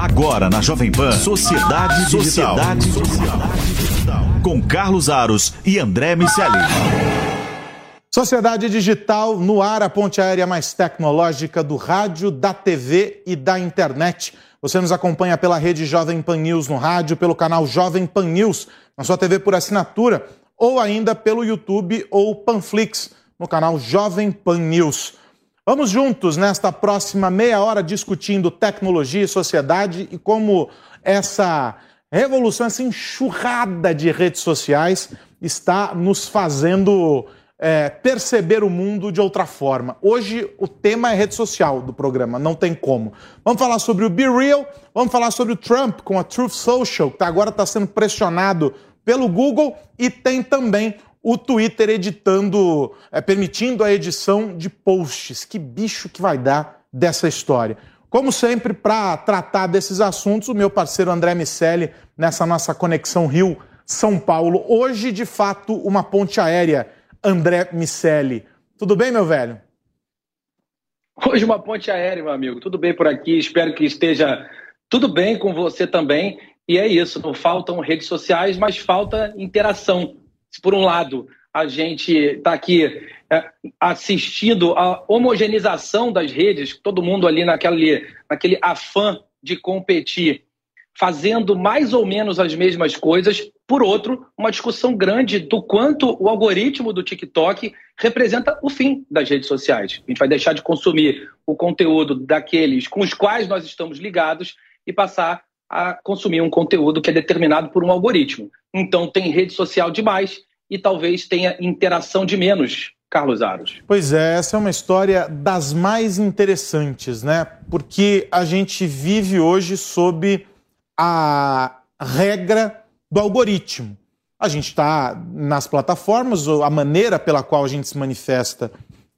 Agora na Jovem Pan, Sociedade Digital. Sociedade Digital. Com Carlos Aros e André Miceli. Sociedade Digital no ar, a ponte aérea mais tecnológica do rádio, da TV e da internet. Você nos acompanha pela rede Jovem Pan News no rádio, pelo canal Jovem Pan News, na sua TV por assinatura, ou ainda pelo YouTube ou Panflix, no canal Jovem Pan News. Vamos juntos nesta próxima meia hora discutindo tecnologia e sociedade e como essa revolução, essa enxurrada de redes sociais está nos fazendo é, perceber o mundo de outra forma. Hoje o tema é rede social do programa, não tem como. Vamos falar sobre o Be Real, vamos falar sobre o Trump com a Truth Social, que agora está sendo pressionado pelo Google, e tem também o Twitter editando, é, permitindo a edição de posts. Que bicho que vai dar dessa história? Como sempre, para tratar desses assuntos, o meu parceiro André Miceli, nessa nossa conexão Rio-São Paulo. Hoje, de fato, uma ponte aérea. André Miceli. Tudo bem, meu velho? Hoje uma ponte aérea, meu amigo. Tudo bem por aqui. Espero que esteja tudo bem com você também. E é isso, não faltam redes sociais, mas falta interação se por um lado a gente está aqui é, assistindo a homogeneização das redes, todo mundo ali naquele, naquele afã de competir, fazendo mais ou menos as mesmas coisas, por outro, uma discussão grande do quanto o algoritmo do TikTok representa o fim das redes sociais. A gente vai deixar de consumir o conteúdo daqueles com os quais nós estamos ligados e passar a consumir um conteúdo que é determinado por um algoritmo. Então tem rede social demais e talvez tenha interação de menos, Carlos Aros. Pois é, essa é uma história das mais interessantes, né? Porque a gente vive hoje sob a regra do algoritmo. A gente está nas plataformas, a maneira pela qual a gente se manifesta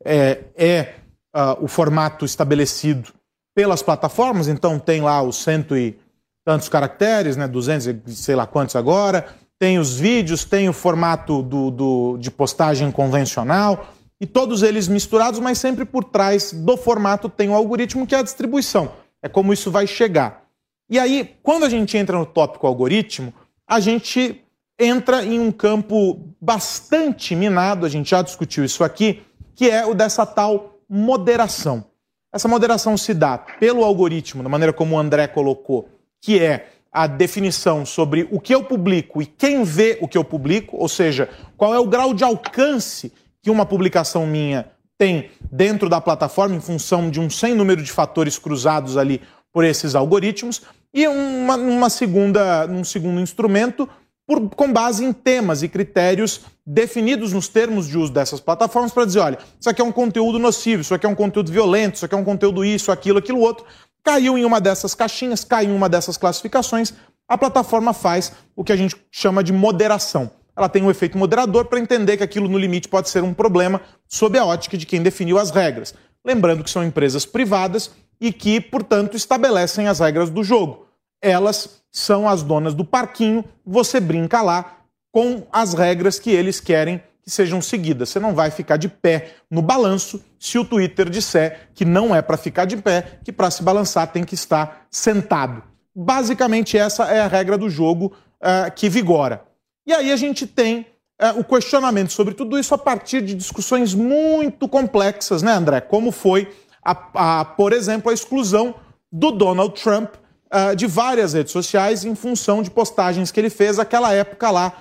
é, é uh, o formato estabelecido pelas plataformas, então tem lá os cento e tantos caracteres, né, 200 e sei lá quantos agora, tem os vídeos, tem o formato do, do, de postagem convencional, e todos eles misturados, mas sempre por trás do formato tem o algoritmo que é a distribuição. É como isso vai chegar. E aí, quando a gente entra no tópico algoritmo, a gente entra em um campo bastante minado, a gente já discutiu isso aqui, que é o dessa tal moderação. Essa moderação se dá pelo algoritmo, da maneira como o André colocou, que é a definição sobre o que eu publico e quem vê o que eu publico, ou seja, qual é o grau de alcance que uma publicação minha tem dentro da plataforma em função de um sem número de fatores cruzados ali por esses algoritmos, e uma, uma segunda, um segundo instrumento por, com base em temas e critérios definidos nos termos de uso dessas plataformas para dizer, olha, isso aqui é um conteúdo nocivo, isso aqui é um conteúdo violento, isso aqui é um conteúdo isso, aquilo, aquilo outro, Caiu em uma dessas caixinhas, caiu em uma dessas classificações, a plataforma faz o que a gente chama de moderação. Ela tem um efeito moderador para entender que aquilo no limite pode ser um problema sob a ótica de quem definiu as regras. Lembrando que são empresas privadas e que, portanto, estabelecem as regras do jogo. Elas são as donas do parquinho, você brinca lá com as regras que eles querem que sejam seguidas. Você não vai ficar de pé no balanço se o Twitter disser que não é para ficar de pé, que para se balançar tem que estar sentado. Basicamente, essa é a regra do jogo uh, que vigora. E aí a gente tem uh, o questionamento sobre tudo isso a partir de discussões muito complexas, né, André? Como foi, a, a por exemplo, a exclusão do Donald Trump uh, de várias redes sociais em função de postagens que ele fez naquela época lá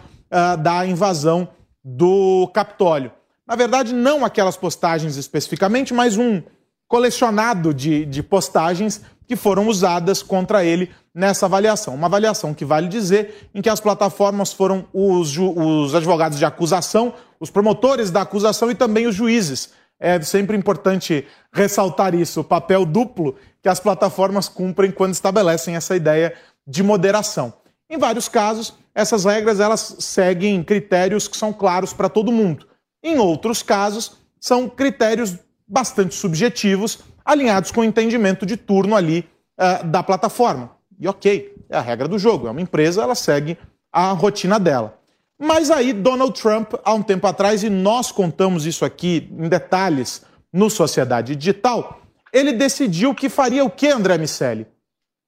da invasão do Capitólio. Na verdade, não aquelas postagens especificamente, mas um colecionado de, de postagens que foram usadas contra ele nessa avaliação. Uma avaliação que vale dizer em que as plataformas foram os, os advogados de acusação, os promotores da acusação e também os juízes. É sempre importante ressaltar isso, o papel duplo que as plataformas cumprem quando estabelecem essa ideia de moderação. Em vários casos, essas regras elas seguem critérios que são claros para todo mundo. Em outros casos, são critérios bastante subjetivos, alinhados com o entendimento de turno ali uh, da plataforma. E ok, é a regra do jogo. É uma empresa, ela segue a rotina dela. Mas aí, Donald Trump, há um tempo atrás, e nós contamos isso aqui em detalhes no Sociedade Digital, ele decidiu que faria o que, André Miceli?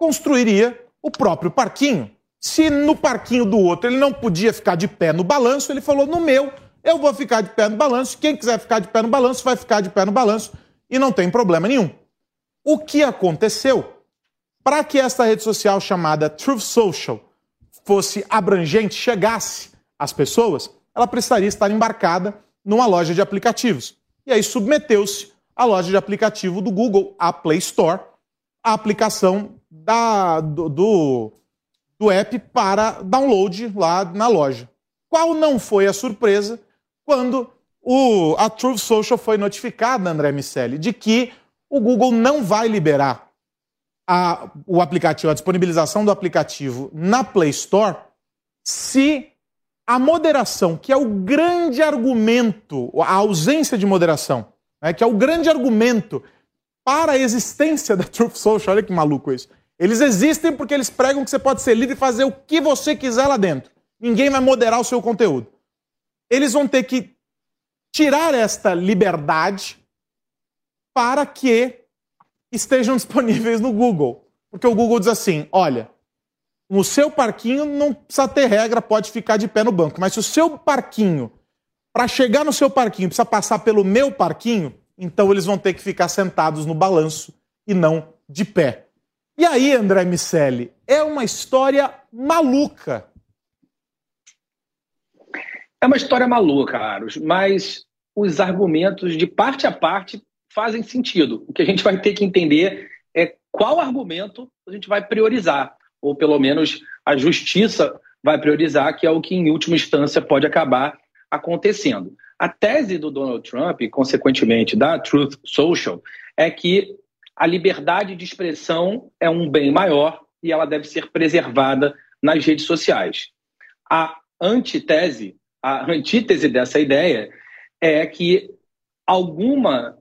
construiria o próprio parquinho. Se no parquinho do outro ele não podia ficar de pé no balanço, ele falou: no meu, eu vou ficar de pé no balanço. Quem quiser ficar de pé no balanço, vai ficar de pé no balanço e não tem problema nenhum. O que aconteceu? Para que esta rede social chamada Truth Social fosse abrangente, chegasse às pessoas, ela precisaria estar embarcada numa loja de aplicativos. E aí submeteu-se à loja de aplicativo do Google, a Play Store, a aplicação da, do, do do app para download lá na loja. Qual não foi a surpresa quando o, a Truth Social foi notificada, André Miceli, de que o Google não vai liberar a, o aplicativo, a disponibilização do aplicativo na Play Store se a moderação, que é o grande argumento, a ausência de moderação, né, que é o grande argumento para a existência da Truth Social, olha que maluco isso, eles existem porque eles pregam que você pode ser livre e fazer o que você quiser lá dentro. Ninguém vai moderar o seu conteúdo. Eles vão ter que tirar esta liberdade para que estejam disponíveis no Google. Porque o Google diz assim: olha, no seu parquinho não precisa ter regra, pode ficar de pé no banco. Mas se o seu parquinho, para chegar no seu parquinho, precisa passar pelo meu parquinho, então eles vão ter que ficar sentados no balanço e não de pé. E aí, André Miceli, é uma história maluca. É uma história maluca, Aros, mas os argumentos de parte a parte fazem sentido. O que a gente vai ter que entender é qual argumento a gente vai priorizar, ou pelo menos a justiça vai priorizar, que é o que em última instância pode acabar acontecendo. A tese do Donald Trump, e consequentemente da Truth Social, é que a liberdade de expressão é um bem maior e ela deve ser preservada nas redes sociais. A antitese, a antítese dessa ideia é que alguma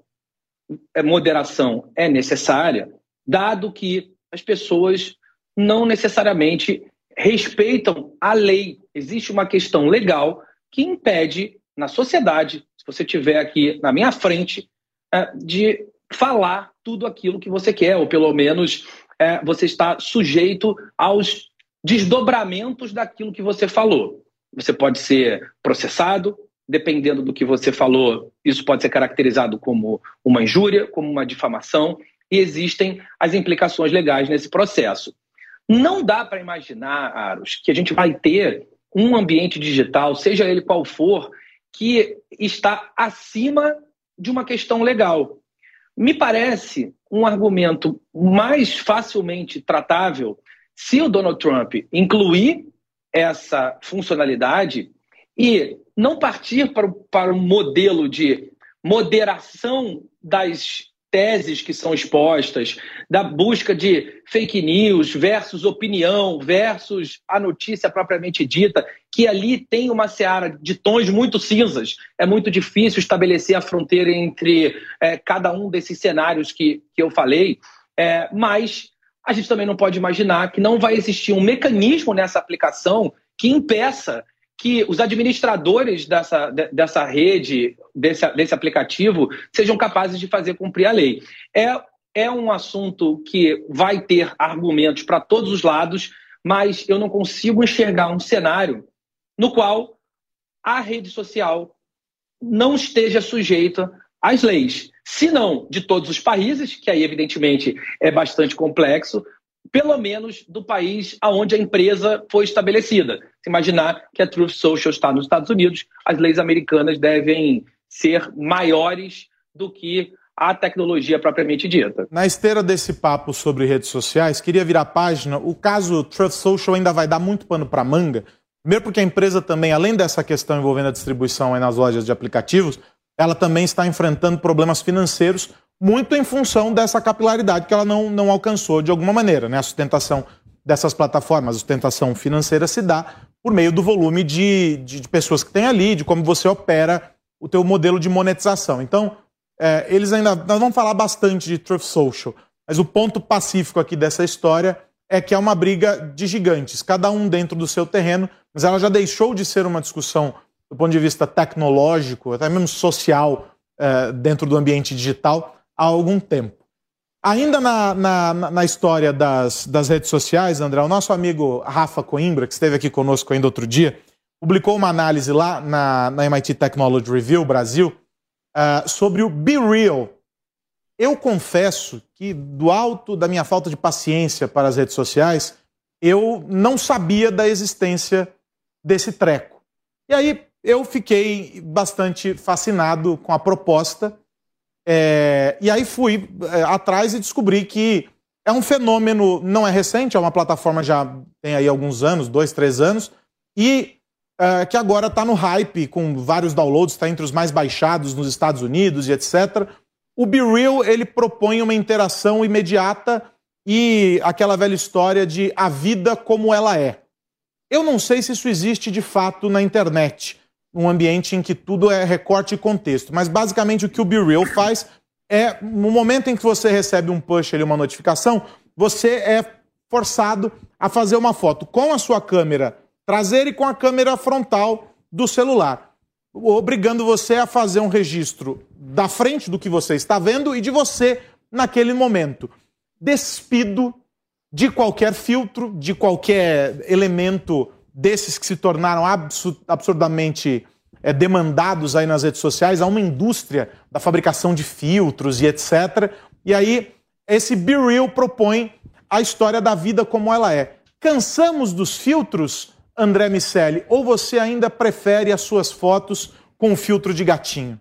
é, moderação é necessária, dado que as pessoas não necessariamente respeitam a lei. Existe uma questão legal que impede na sociedade, se você tiver aqui na minha frente, é, de falar tudo aquilo que você quer, ou pelo menos é, você está sujeito aos desdobramentos daquilo que você falou. Você pode ser processado, dependendo do que você falou, isso pode ser caracterizado como uma injúria, como uma difamação, e existem as implicações legais nesse processo. Não dá para imaginar, Aros, que a gente vai ter um ambiente digital, seja ele qual for, que está acima de uma questão legal. Me parece um argumento mais facilmente tratável se o Donald Trump incluir essa funcionalidade e não partir para, para um modelo de moderação das teses que são expostas, da busca de fake news versus opinião versus a notícia propriamente dita, que ali tem uma seara de tons muito cinzas. É muito difícil estabelecer a fronteira entre é, cada um desses cenários que, que eu falei, é, mas a gente também não pode imaginar que não vai existir um mecanismo nessa aplicação que impeça que os administradores dessa, dessa rede, desse, desse aplicativo, sejam capazes de fazer cumprir a lei. É, é um assunto que vai ter argumentos para todos os lados, mas eu não consigo enxergar um cenário no qual a rede social não esteja sujeita às leis. Se não de todos os países, que aí evidentemente é bastante complexo, pelo menos do país aonde a empresa foi estabelecida. Se imaginar que a Truth Social está nos Estados Unidos, as leis americanas devem ser maiores do que a tecnologia propriamente dita. Na esteira desse papo sobre redes sociais, queria virar a página. O caso Truth Social ainda vai dar muito pano para manga. Primeiro porque a empresa também, além dessa questão envolvendo a distribuição nas lojas de aplicativos, ela também está enfrentando problemas financeiros muito em função dessa capilaridade que ela não, não alcançou de alguma maneira. Né? A sustentação dessas plataformas, a sustentação financeira se dá por meio do volume de, de, de pessoas que tem ali, de como você opera o teu modelo de monetização. Então, é, eles ainda. Nós vamos falar bastante de Truth Social, mas o ponto pacífico aqui dessa história é que é uma briga de gigantes, cada um dentro do seu terreno, mas ela já deixou de ser uma discussão do ponto de vista tecnológico, até mesmo social, é, dentro do ambiente digital, há algum tempo. Ainda na, na, na história das, das redes sociais, André, o nosso amigo Rafa Coimbra, que esteve aqui conosco ainda outro dia, publicou uma análise lá na, na MIT Technology Review Brasil uh, sobre o Be Real. Eu confesso que, do alto da minha falta de paciência para as redes sociais, eu não sabia da existência desse treco. E aí eu fiquei bastante fascinado com a proposta é, e aí fui é, atrás e descobri que é um fenômeno, não é recente, é uma plataforma já tem aí alguns anos, dois, três anos, e é, que agora está no hype, com vários downloads, está entre os mais baixados nos Estados Unidos e etc. O Be Real, ele propõe uma interação imediata e aquela velha história de a vida como ela é. Eu não sei se isso existe de fato na internet, um ambiente em que tudo é recorte e contexto. Mas basicamente o que o BeReal faz é, no momento em que você recebe um push ali, uma notificação, você é forçado a fazer uma foto com a sua câmera traseira e com a câmera frontal do celular, obrigando você a fazer um registro da frente do que você está vendo e de você naquele momento, despido de qualquer filtro, de qualquer elemento desses que se tornaram absurdamente é, demandados aí nas redes sociais, há uma indústria da fabricação de filtros e etc. E aí, esse Be Real propõe a história da vida como ela é. Cansamos dos filtros, André Miceli, ou você ainda prefere as suas fotos com filtro de gatinho?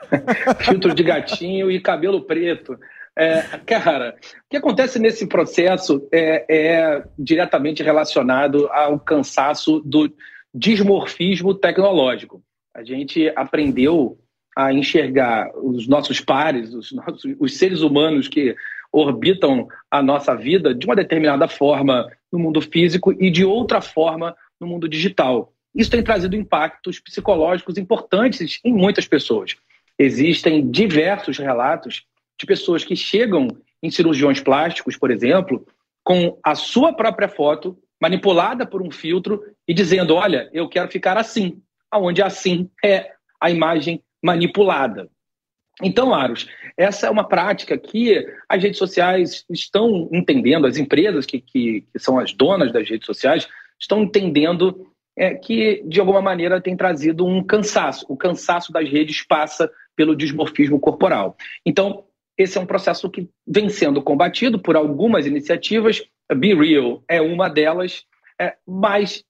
filtro de gatinho e cabelo preto. É, cara, o que acontece nesse processo é, é, diretamente relacionado ao cansaço do dismorfismo tecnológico. A gente aprendeu a enxergar os nossos pares, os, nossos, os seres humanos que orbitam a nossa vida de uma determinada forma no mundo físico e de outra forma no mundo digital. Isso tem trazido impactos psicológicos importantes em muitas pessoas. Existem diversos relatos de pessoas que chegam em cirurgiões plásticos, por exemplo, com a sua própria foto manipulada por um filtro e dizendo: olha, eu quero ficar assim, aonde assim é a imagem manipulada. Então, Aros, essa é uma prática que as redes sociais estão entendendo, as empresas que, que, que são as donas das redes sociais estão entendendo é, que, de alguma maneira, tem trazido um cansaço. O cansaço das redes passa pelo dismorfismo corporal. Então, esse é um processo que vem sendo combatido por algumas iniciativas. Be Real é uma delas, é, mas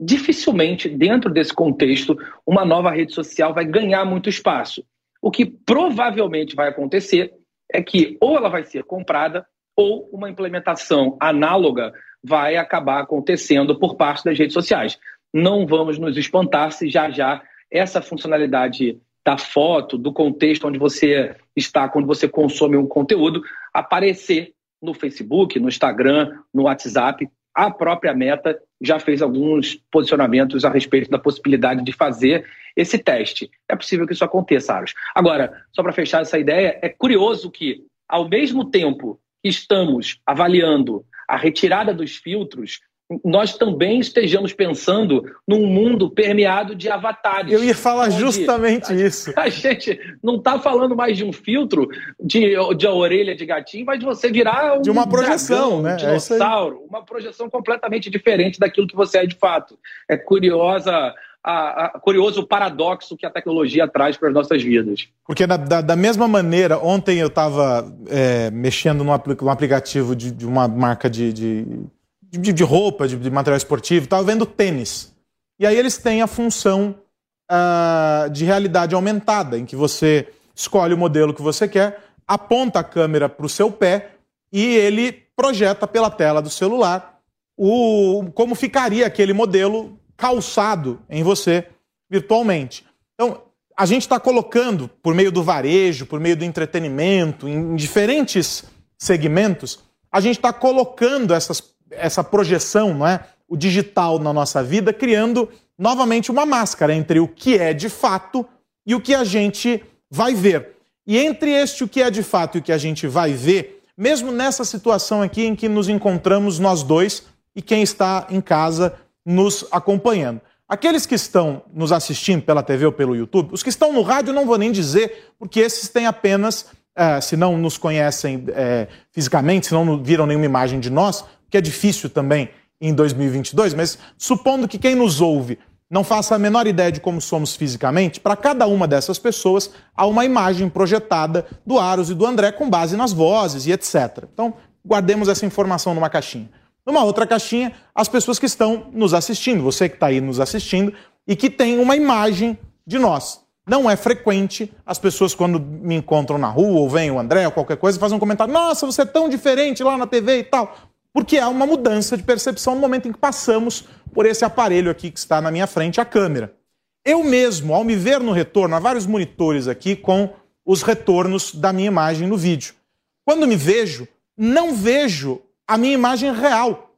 dificilmente, dentro desse contexto, uma nova rede social vai ganhar muito espaço. O que provavelmente vai acontecer é que ou ela vai ser comprada ou uma implementação análoga vai acabar acontecendo por parte das redes sociais. Não vamos nos espantar se já já essa funcionalidade da foto, do contexto onde você está quando você consome um conteúdo, aparecer no Facebook, no Instagram, no WhatsApp. A própria Meta já fez alguns posicionamentos a respeito da possibilidade de fazer esse teste. É possível que isso aconteça, Aros. Agora, só para fechar essa ideia, é curioso que, ao mesmo tempo que estamos avaliando a retirada dos filtros, nós também estejamos pensando num mundo permeado de avatares. Eu ia falar justamente a, isso. A gente não está falando mais de um filtro de, de a orelha de gatinho, mas de você virar um de uma projeção, dragão, né? um é dinossauro, é uma projeção completamente diferente daquilo que você é de fato. É curiosa a, a, curioso o paradoxo que a tecnologia traz para as nossas vidas. Porque da, da, da mesma maneira, ontem eu estava é, mexendo num, aplicativo de, de uma marca de, de de, de roupa, de, de, material esportivo, estava vendo tênis. E aí eles têm a função uh, de realidade aumentada, em que você escolhe o modelo que você quer, aponta a câmera para o seu pé e ele projeta pela tela do celular o, como ficaria aquele modelo calçado em você virtualmente. Então, a gente está colocando, por meio do varejo, por meio do entretenimento, em diferentes segmentos, a gente está colocando essas essa projeção, não é? o digital na nossa vida, criando novamente uma máscara entre o que é de fato e o que a gente vai ver. E entre este o que é de fato e o que a gente vai ver, mesmo nessa situação aqui em que nos encontramos nós dois e quem está em casa nos acompanhando. Aqueles que estão nos assistindo pela TV ou pelo YouTube, os que estão no rádio não vou nem dizer, porque esses têm apenas é, se não nos conhecem é, fisicamente, se não viram nenhuma imagem de nós, que é difícil também em 2022, mas supondo que quem nos ouve não faça a menor ideia de como somos fisicamente, para cada uma dessas pessoas há uma imagem projetada do Aros e do André com base nas vozes e etc. Então, guardemos essa informação numa caixinha. Numa outra caixinha, as pessoas que estão nos assistindo, você que está aí nos assistindo e que tem uma imagem de nós. Não é frequente as pessoas, quando me encontram na rua ou vem o André ou qualquer coisa, fazem um comentário: Nossa, você é tão diferente lá na TV e tal. Porque há uma mudança de percepção no momento em que passamos por esse aparelho aqui que está na minha frente, a câmera. Eu mesmo, ao me ver no retorno, há vários monitores aqui com os retornos da minha imagem no vídeo. Quando me vejo, não vejo a minha imagem real.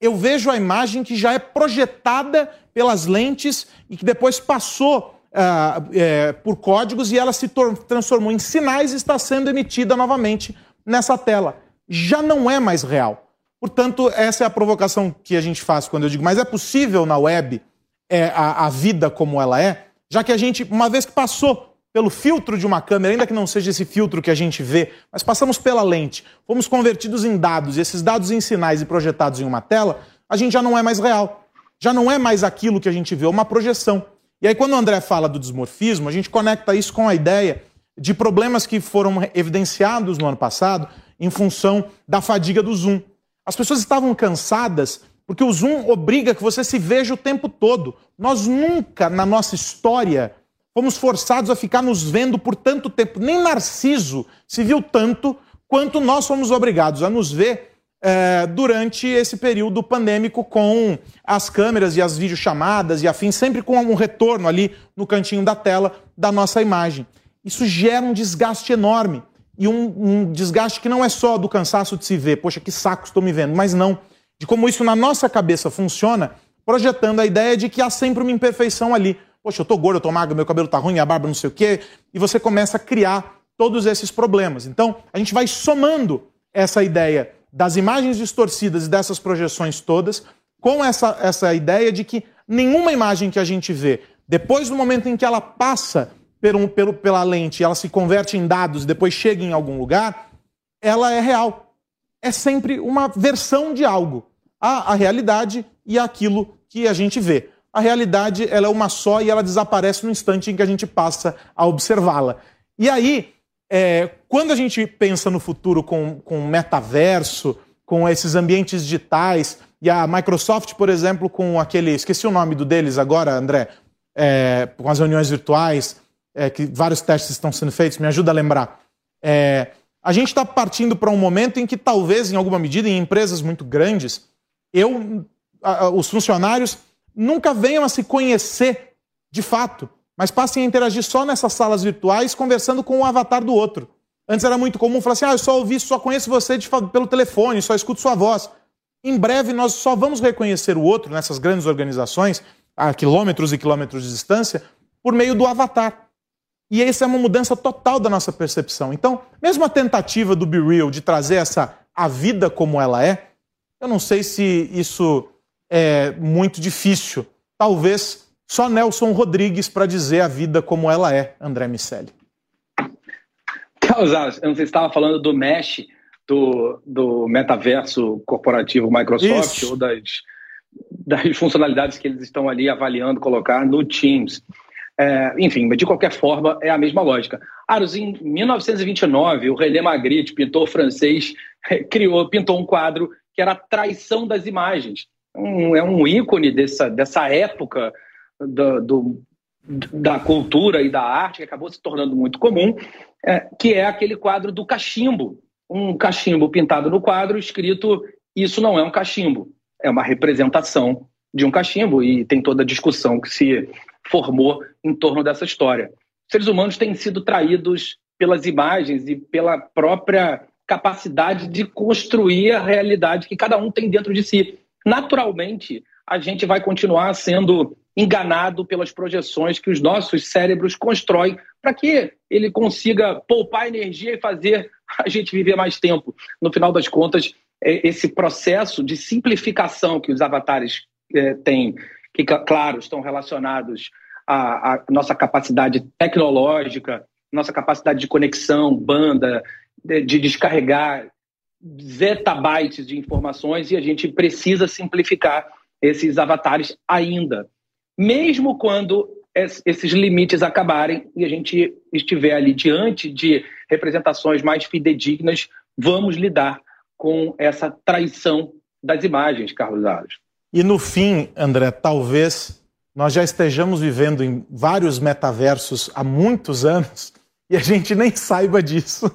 Eu vejo a imagem que já é projetada pelas lentes e que depois passou uh, é, por códigos e ela se transformou em sinais e está sendo emitida novamente nessa tela. Já não é mais real. Portanto, essa é a provocação que a gente faz quando eu digo, mas é possível na web é, a, a vida como ela é, já que a gente, uma vez que passou pelo filtro de uma câmera, ainda que não seja esse filtro que a gente vê, mas passamos pela lente, fomos convertidos em dados, e esses dados em sinais e projetados em uma tela, a gente já não é mais real. Já não é mais aquilo que a gente vê, é uma projeção. E aí, quando o André fala do desmorfismo, a gente conecta isso com a ideia de problemas que foram evidenciados no ano passado em função da fadiga do Zoom. As pessoas estavam cansadas porque o Zoom obriga que você se veja o tempo todo. Nós nunca, na nossa história, fomos forçados a ficar nos vendo por tanto tempo. Nem Narciso se viu tanto quanto nós fomos obrigados a nos ver é, durante esse período pandêmico com as câmeras e as videochamadas e afins, sempre com um retorno ali no cantinho da tela da nossa imagem. Isso gera um desgaste enorme. E um, um desgaste que não é só do cansaço de se ver, poxa, que saco estou me vendo, mas não. De como isso na nossa cabeça funciona, projetando a ideia de que há sempre uma imperfeição ali. Poxa, eu tô gordo, eu tô magro, meu cabelo tá ruim, minha barba não sei o quê, e você começa a criar todos esses problemas. Então, a gente vai somando essa ideia das imagens distorcidas e dessas projeções todas, com essa, essa ideia de que nenhuma imagem que a gente vê, depois do momento em que ela passa pelo, pelo, pela lente, ela se converte em dados e depois chega em algum lugar, ela é real. É sempre uma versão de algo. Há a realidade e aquilo que a gente vê. A realidade ela é uma só e ela desaparece no instante em que a gente passa a observá-la. E aí, é, quando a gente pensa no futuro com, com metaverso, com esses ambientes digitais, e a Microsoft, por exemplo, com aquele. Esqueci o nome do deles agora, André, é, com as reuniões virtuais, é, que vários testes estão sendo feitos, me ajuda a lembrar. É, a gente está partindo para um momento em que, talvez, em alguma medida, em empresas muito grandes, eu, a, os funcionários nunca venham a se conhecer de fato mas passem a interagir só nessas salas virtuais, conversando com o avatar do outro. Antes era muito comum falar assim: ah, eu só ouvi, só conheço você de, pelo telefone, só escuto sua voz. Em breve, nós só vamos reconhecer o outro nessas grandes organizações, a quilômetros e quilômetros de distância, por meio do avatar. E essa é uma mudança total da nossa percepção. Então, mesmo a tentativa do Be Real de trazer essa a vida como ela é, eu não sei se isso é muito difícil. Talvez só Nelson Rodrigues para dizer a vida como ela é, André Miceli. Carlos, eu não sei se estava falando do Mesh, do, do metaverso corporativo Microsoft, Isso. ou das, das funcionalidades que eles estão ali avaliando colocar no Teams. É, enfim, de qualquer forma, é a mesma lógica. Aros, em 1929, o René Magritte, pintor francês, criou, pintou um quadro que era a traição das imagens. Um, é um ícone dessa, dessa época do, do, da cultura e da arte, que acabou se tornando muito comum, é, que é aquele quadro do cachimbo. Um cachimbo pintado no quadro, escrito: Isso não é um cachimbo, é uma representação de um cachimbo, e tem toda a discussão que se formou em torno dessa história. Os seres humanos têm sido traídos pelas imagens e pela própria capacidade de construir a realidade que cada um tem dentro de si. Naturalmente, a gente vai continuar sendo enganado pelas projeções que os nossos cérebros constroem para que ele consiga poupar energia e fazer a gente viver mais tempo. No final das contas, é esse processo de simplificação que os avatares é, têm, que, claro, estão relacionados à, à nossa capacidade tecnológica nossa capacidade de conexão, banda, de, de descarregar zettabytes de informações e a gente precisa simplificar esses avatares ainda. Mesmo quando esses limites acabarem e a gente estiver ali diante de representações mais fidedignas, vamos lidar com essa traição das imagens, Carlos Aros. E no fim, André, talvez nós já estejamos vivendo em vários metaversos há muitos anos e a gente nem saiba disso.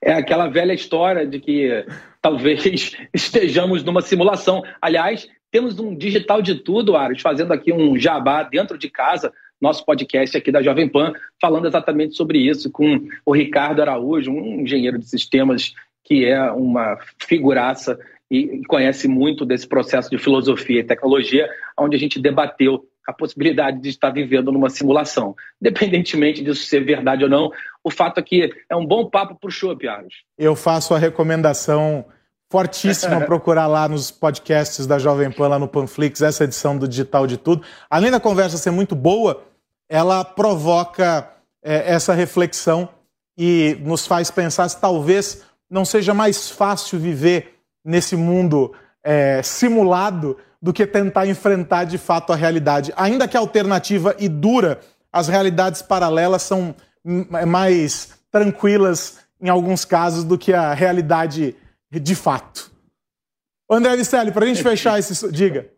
é aquela velha história de que talvez estejamos numa simulação. Aliás, temos um digital de tudo, Aros, fazendo aqui um jabá dentro de casa, nosso podcast aqui da Jovem Pan, falando exatamente sobre isso, com o Ricardo Araújo, um engenheiro de sistemas que é uma figuraça e conhece muito desse processo de filosofia e tecnologia, onde a gente debateu a possibilidade de estar vivendo numa simulação. Independentemente disso ser verdade ou não, o fato é que é um bom papo para o show, Piaros. Eu faço a recomendação fortíssima procurar lá nos podcasts da Jovem Pan, lá no Panflix, essa edição do Digital de Tudo. Além da conversa ser muito boa, ela provoca é, essa reflexão e nos faz pensar se talvez não seja mais fácil viver nesse mundo é, simulado do que tentar enfrentar de fato a realidade. Ainda que alternativa e dura, as realidades paralelas são mais tranquilas em alguns casos do que a realidade de fato. André Vicelli, para a gente fechar esse. Diga.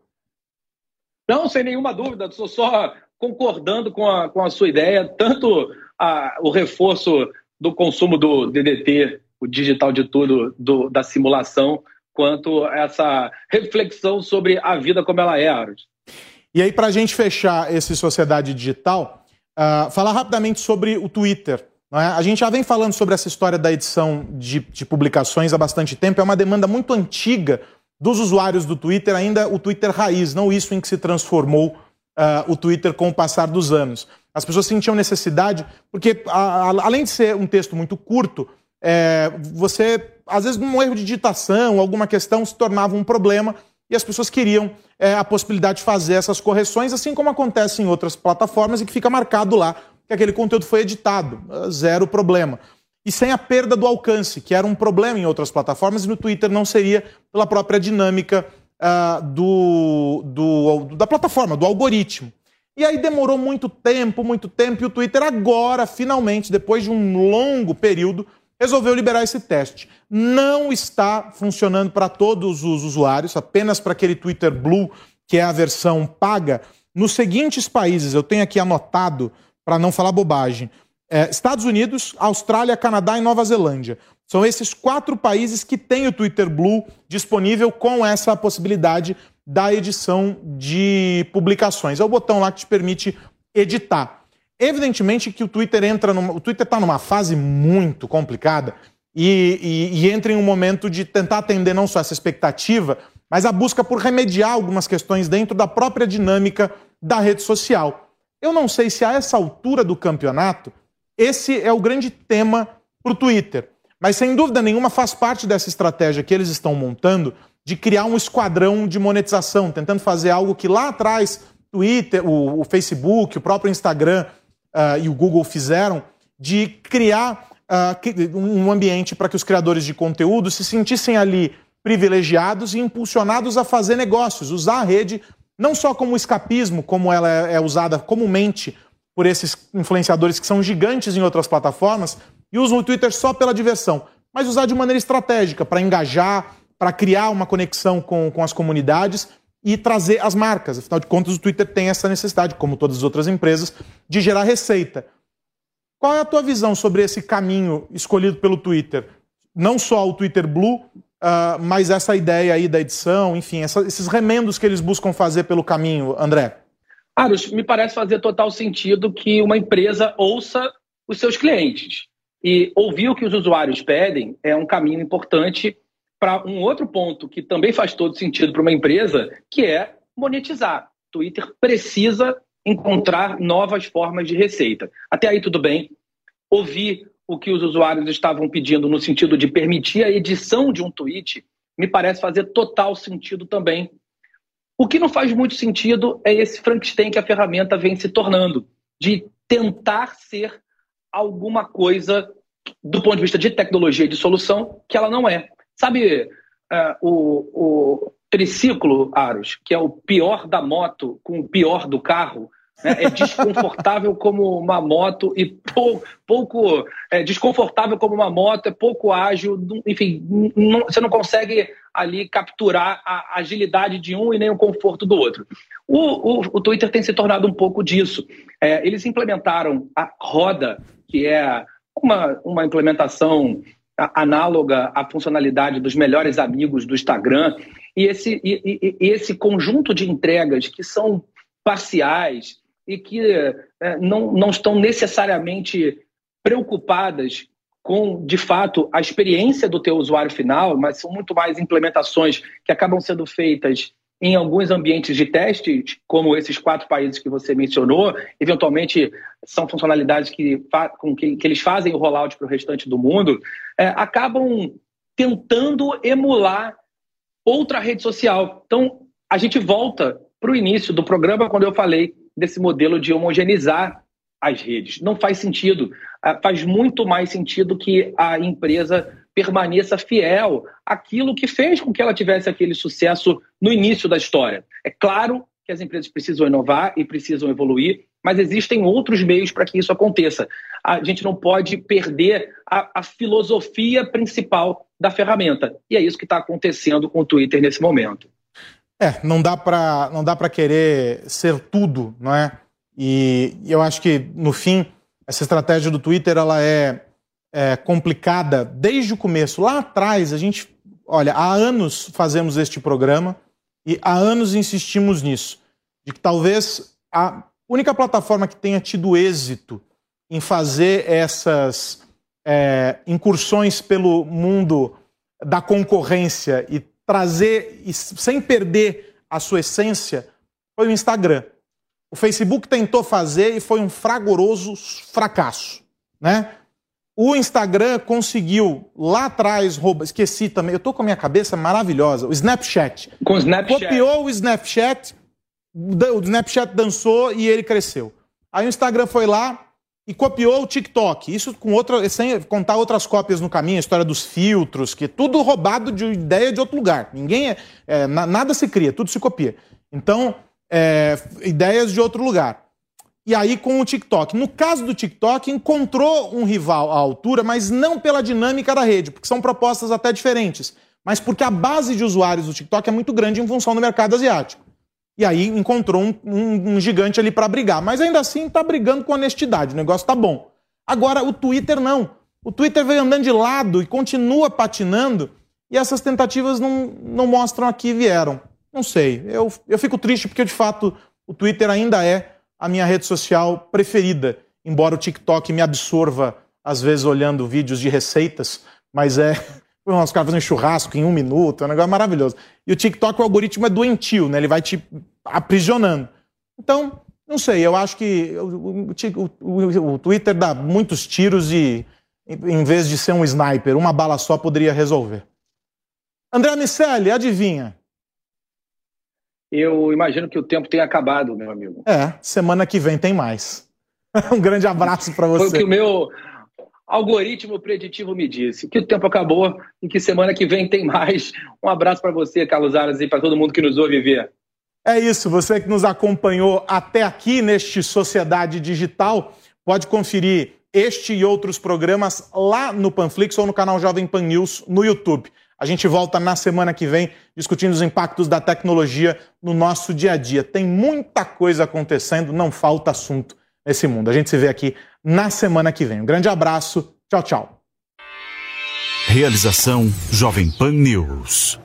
Não, sem nenhuma dúvida, estou só concordando com a, com a sua ideia, tanto a, o reforço do consumo do DDT, o digital de tudo, do, da simulação, quanto essa reflexão sobre a vida como ela é, Aros. E aí, para a gente fechar esse Sociedade Digital, uh, falar rapidamente sobre o Twitter. É? A gente já vem falando sobre essa história da edição de, de, publicações há bastante tempo. É uma demanda muito antiga dos usuários do Twitter, ainda o Twitter raiz, não isso em que se transformou uh, o Twitter com o passar dos anos. As pessoas sentiam necessidade, porque a, a, além de ser um texto muito curto, é, você, às vezes, num erro de digitação, alguma questão se tornava um problema e as pessoas queriam é, a possibilidade de fazer essas correções, assim como acontece em outras plataformas e que fica marcado lá que aquele conteúdo foi editado, zero problema. E sem a perda do alcance, que era um problema em outras plataformas, e no Twitter não seria pela própria dinâmica uh, do, do, da plataforma, do algoritmo. E aí demorou muito tempo, muito tempo, e o Twitter agora, finalmente, depois de um longo período, resolveu liberar esse teste. Não está funcionando para todos os usuários, apenas para aquele Twitter Blue, que é a versão paga. Nos seguintes países, eu tenho aqui anotado para não falar bobagem. É, Estados Unidos, Austrália, Canadá e Nova Zelândia. São esses quatro países que têm o Twitter Blue disponível com essa possibilidade da edição de publicações. É o botão lá que te permite editar. Evidentemente que o Twitter entra numa, o Twitter está numa fase muito complicada e, e, e entra em um momento de tentar atender não só essa expectativa, mas a busca por remediar algumas questões dentro da própria dinâmica da rede social. Eu não sei se a essa altura do campeonato esse é o grande tema para o Twitter. Mas sem dúvida nenhuma faz parte dessa estratégia que eles estão montando de criar um esquadrão de monetização, tentando fazer algo que lá atrás Twitter, o, o Facebook, o próprio Instagram uh, e o Google fizeram, de criar uh, um ambiente para que os criadores de conteúdo se sentissem ali privilegiados e impulsionados a fazer negócios, usar a rede não só como escapismo, como ela é, é usada comumente por esses influenciadores que são gigantes em outras plataformas e usam o Twitter só pela diversão, mas usar de maneira estratégica para engajar, para criar uma conexão com, com as comunidades e trazer as marcas. Afinal de contas, o Twitter tem essa necessidade, como todas as outras empresas, de gerar receita. Qual é a tua visão sobre esse caminho escolhido pelo Twitter? Não só o Twitter Blue, uh, mas essa ideia aí da edição, enfim, essa, esses remendos que eles buscam fazer pelo caminho, André? Me parece fazer total sentido que uma empresa ouça os seus clientes. E ouvir o que os usuários pedem é um caminho importante para um outro ponto que também faz todo sentido para uma empresa, que é monetizar. Twitter precisa encontrar novas formas de receita. Até aí tudo bem. Ouvir o que os usuários estavam pedindo no sentido de permitir a edição de um tweet, me parece fazer total sentido também. O que não faz muito sentido é esse Frankenstein que a ferramenta vem se tornando, de tentar ser alguma coisa do ponto de vista de tecnologia e de solução que ela não é. Sabe uh, o, o triciclo, Aros, que é o pior da moto com o pior do carro? Né? É desconfortável como uma moto e pou, pouco é, desconfortável como uma moto, é pouco ágil, enfim, não, você não consegue ali capturar a agilidade de um e nem o conforto do outro. O, o, o Twitter tem se tornado um pouco disso. É, eles implementaram a roda, que é uma, uma implementação análoga à funcionalidade dos melhores amigos do Instagram, e esse, e, e, esse conjunto de entregas que são parciais, e que é, não, não estão necessariamente preocupadas com, de fato, a experiência do teu usuário final, mas são muito mais implementações que acabam sendo feitas em alguns ambientes de teste, como esses quatro países que você mencionou, eventualmente são funcionalidades que, com que, que eles fazem o rollout para o restante do mundo, é, acabam tentando emular outra rede social. Então, a gente volta para o início do programa, quando eu falei desse modelo de homogeneizar as redes. Não faz sentido. Ah, faz muito mais sentido que a empresa permaneça fiel àquilo que fez com que ela tivesse aquele sucesso no início da história. É claro que as empresas precisam inovar e precisam evoluir, mas existem outros meios para que isso aconteça. A gente não pode perder a, a filosofia principal da ferramenta. E é isso que está acontecendo com o Twitter nesse momento. É, não dá para não dá para querer ser tudo, não é? E eu acho que no fim essa estratégia do Twitter ela é, é complicada desde o começo. Lá atrás a gente, olha, há anos fazemos este programa e há anos insistimos nisso, de que talvez a única plataforma que tenha tido êxito em fazer essas é, incursões pelo mundo da concorrência e trazer, sem perder a sua essência, foi o Instagram. O Facebook tentou fazer e foi um fragoroso fracasso, né? O Instagram conseguiu lá atrás, rouba, esqueci também, eu tô com a minha cabeça maravilhosa, o Snapchat. Com o Snapchat. Copiou o Snapchat, o Snapchat dançou e ele cresceu. Aí o Instagram foi lá, e copiou o TikTok. Isso com outra, sem contar outras cópias no caminho, a história dos filtros, que é tudo roubado de ideia de outro lugar. Ninguém é, é nada se cria, tudo se copia. Então, é, ideias de outro lugar. E aí com o TikTok. No caso do TikTok, encontrou um rival à altura, mas não pela dinâmica da rede, porque são propostas até diferentes, mas porque a base de usuários do TikTok é muito grande em função do mercado asiático. E aí encontrou um, um, um gigante ali para brigar. Mas ainda assim está brigando com honestidade, o negócio está bom. Agora, o Twitter não. O Twitter veio andando de lado e continua patinando, e essas tentativas não, não mostram a que vieram. Não sei. Eu, eu fico triste porque, de fato, o Twitter ainda é a minha rede social preferida, embora o TikTok me absorva, às vezes, olhando vídeos de receitas, mas é os caras fazendo churrasco em um minuto, é um negócio maravilhoso. E o TikTok, o algoritmo é doentio, né? Ele vai te aprisionando. Então, não sei, eu acho que o, o, o Twitter dá muitos tiros e, em vez de ser um sniper, uma bala só poderia resolver. André Miceli, adivinha? Eu imagino que o tempo tenha acabado, meu amigo. É, semana que vem tem mais. um grande abraço para você. Foi o que o meu algoritmo preditivo me disse que o tempo acabou e que semana que vem tem mais. Um abraço para você, Carlos Aras, e para todo mundo que nos ouve ver. É isso, você que nos acompanhou até aqui neste Sociedade Digital, pode conferir este e outros programas lá no Panflix ou no canal Jovem Pan News no YouTube. A gente volta na semana que vem discutindo os impactos da tecnologia no nosso dia a dia. Tem muita coisa acontecendo, não falta assunto nesse mundo. A gente se vê aqui na semana que vem. Um grande abraço, tchau, tchau. Realização Jovem Pan News.